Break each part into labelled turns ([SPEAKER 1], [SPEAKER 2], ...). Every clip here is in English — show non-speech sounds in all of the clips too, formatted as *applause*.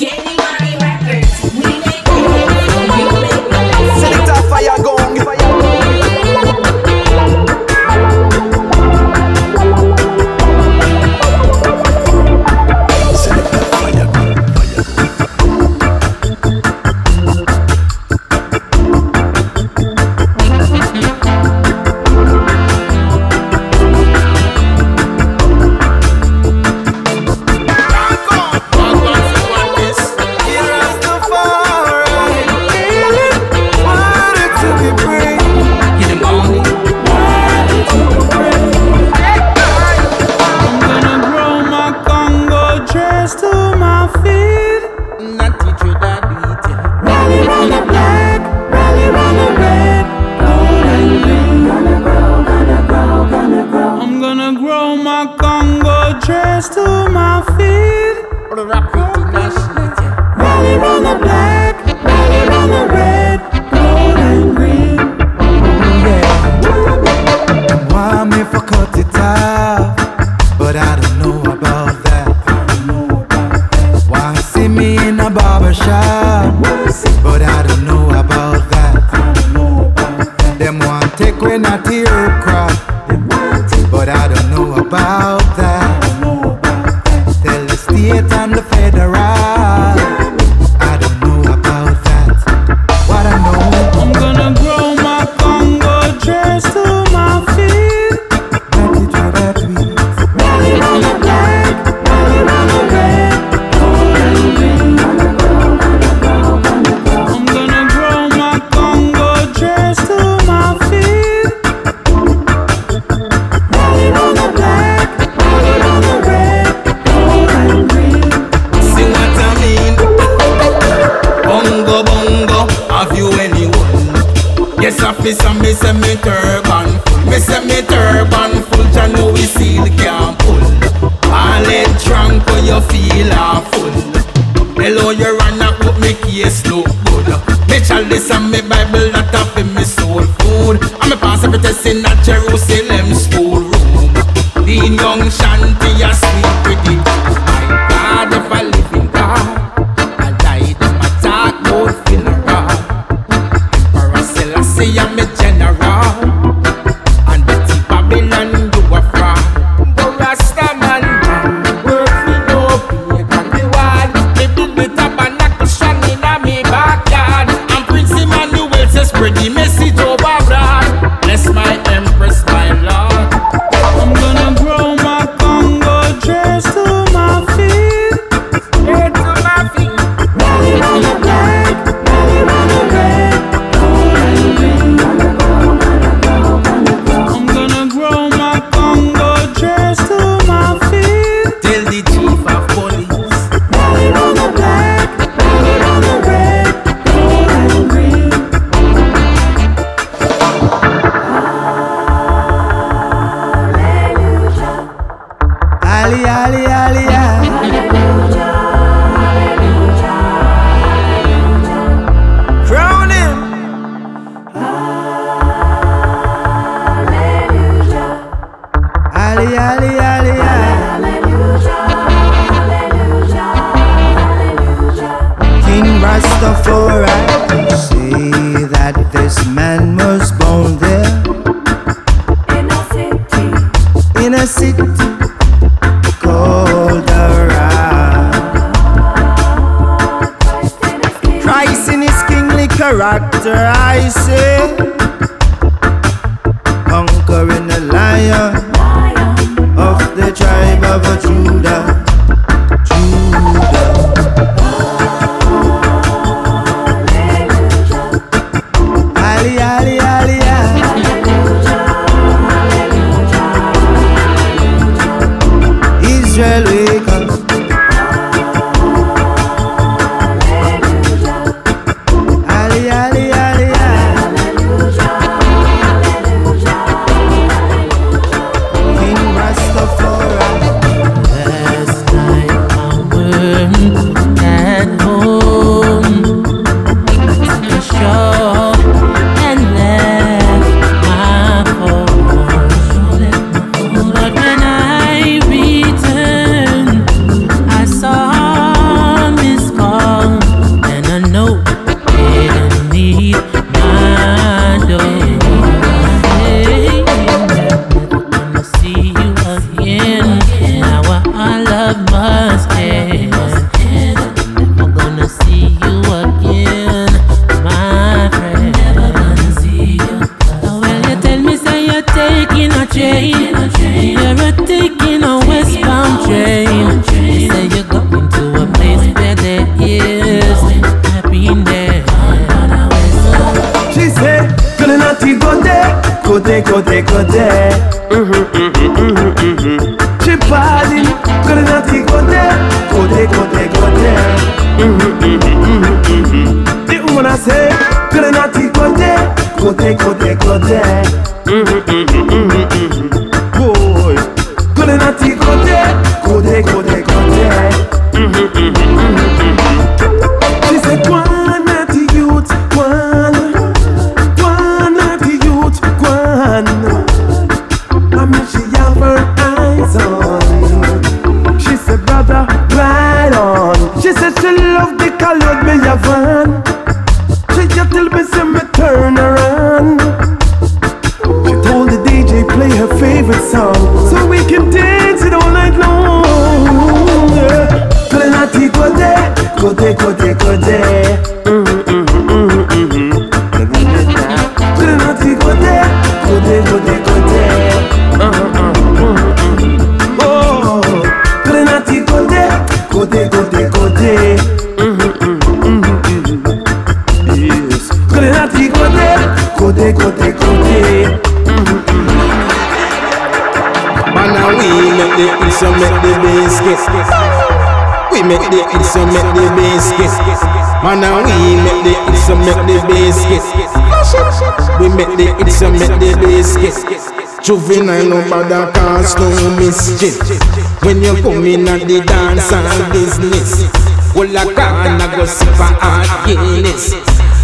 [SPEAKER 1] Getting gonna grow my Congo dress to my feet. Rally on the black, rally on the red, gold and green. Oh Yeah. Why me for cut it off? But I don't know about that. Why see me in a barber shop? But I don't know about that. Them want take when I tear cry. me say me say me turban, me say me turban full. Jah
[SPEAKER 2] know we seal can't pull. All head drunk when you feel awful. Hello, you run up with
[SPEAKER 1] me case look good. Me chalice and me Bible not a for me soul food. And me pass every test in a Jerusalem school room. Lean young shanty a sweet. pretty character, I say. Conquering the lion, lion. of the tribe of Judah. Côté, côté, côté. Côté, côté, côté. Yes. Play natty côté, côté, côté, côté.
[SPEAKER 2] Man we make the hits and make the get. We make the hits and make the get. Man we make the hits and make the get. We make the hits and make the get. Juvenile no bother cause no mischief. When you come in at the dance and business, well I can't go sip a hot Guinness.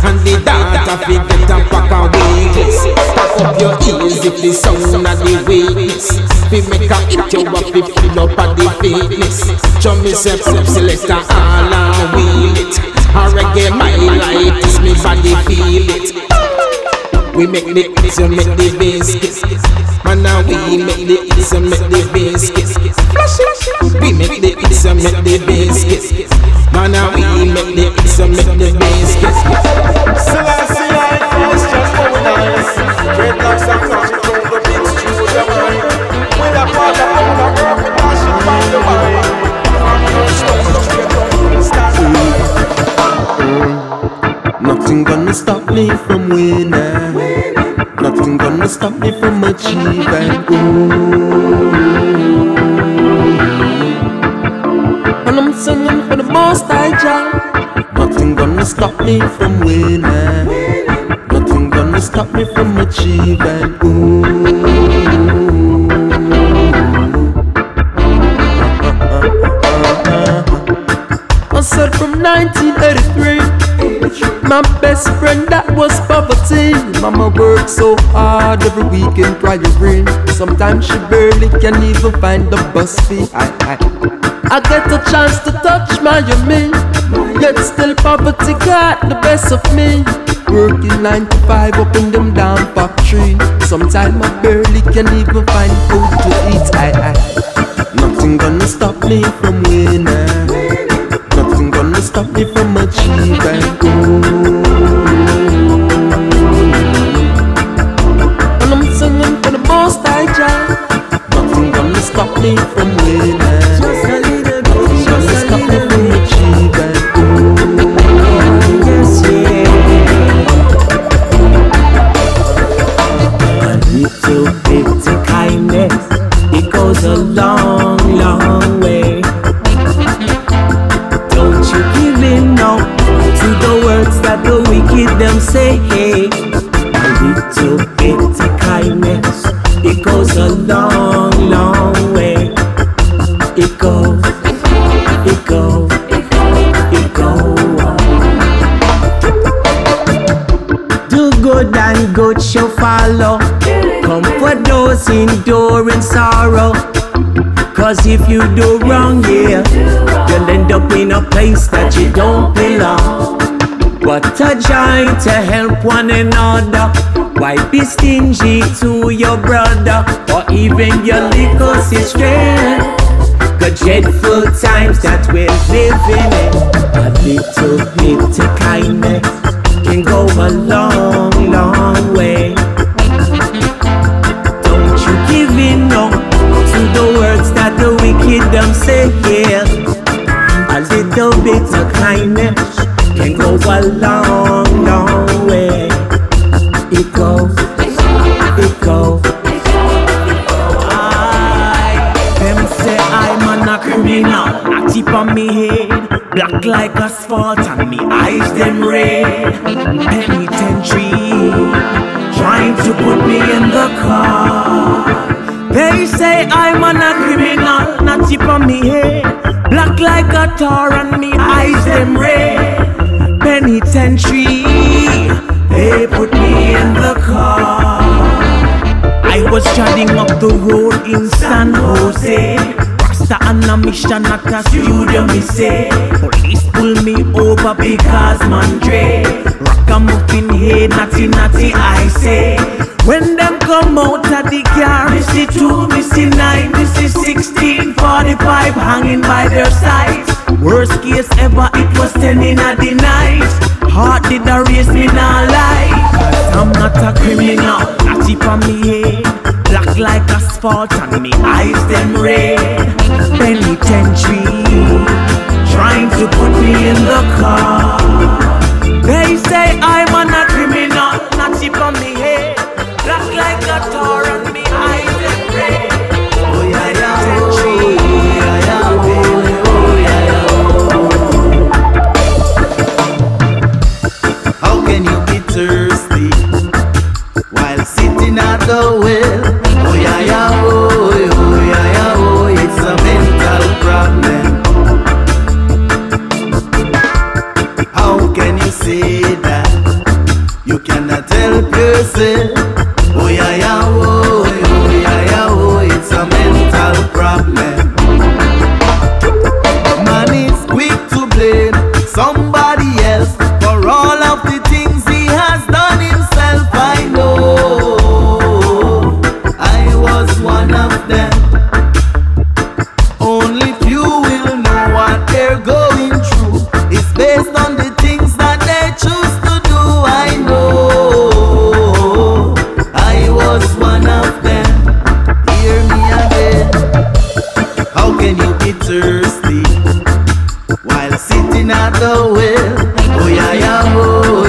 [SPEAKER 2] And the data fi get a pack of wings Pack up your ears if the sound of the weakness. Fi make a hit you up fi fill up of the fitness. Me say pop selector all and wheel it. A reggae my light is me body feel it. We make the hits and make the and we make the hits and make the bass kiss We make the hits and make the bass kiss Man we make the hits and make the bass kiss
[SPEAKER 3] Selassie, I first just going nice. Dreadlocks are flashing through the big studio mind. With a of all the work with passion by the mind. From the stone straight to the stars.
[SPEAKER 1] Nothing gonna stop me from winning. Nothing gonna stop me from achieving. Ooh. And I'm singing for the most I Jah. Nothing gonna stop me from winning. Nothing gonna stop me from achieving. Ooh. *laughs* From 1983. My best friend that was poverty. Mama worked so hard every weekend prioring. Sometimes she barely can even find the bus fee. I, I, I get a chance to touch Miami, yet still poverty got the best of me. Working nine to five up in them down factory. Sometimes I barely can even find food to eat. I, I, nothing gonna stop me from winning. Nothing gonna stop me from achieving.
[SPEAKER 4] Goes a long, long way. Don't you give in now to the words that the wicked them say. A little bit of kindness, it goes a long, long way. It goes, it goes, it goes. Do good and good follow. Comfort those enduring sorrow. Cause if you do wrong, yeah, you'll end up in a place that you don't belong. What a joy to help one another. Why be stingy to your brother or even your little sister? The dreadful times that we're living in. A little bit of kindness can go a long, a long, long way. It goes, it goes. I, them say I'm a criminal. A chip on me head, black like asphalt, and me eyes them red. Penitentiary, trying to put me in the car. They say I'm an a criminal, chip on me head. Black like a tar and me eyes them red. Penitentiary, they put me in the car. I was driving up the road in San Jose. Rasta and a mission at a studio, me say. Police pull me over because man Dre rock a muffin head, natty natty I say. When them come out of the car, me see two, me see nine, me see sixteen, forty-five hanging by their sides. Worst case ever, it was ten in a the night. Heart did a race, me lie. Cause I'm not a criminal, not tip on me head. Black like asphalt and me eyes them red. Penitentiary, trying to put me in the car. They say I'm
[SPEAKER 5] sitting at the well? Oh yeah, yeah, oh, oh yeah, yeah, oh, it's a mental problem. How can you say that you cannot help yourself? Oh yeah, yeah, oh, oh yeah, yeah, oh, it's a mental problem. Well? Oh yeah, yeah, oh,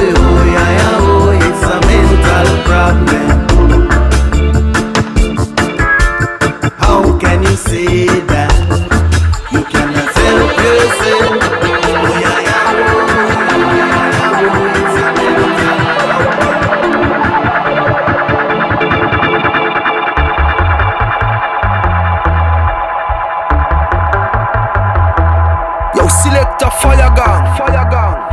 [SPEAKER 6] select a fire gun, fire gun.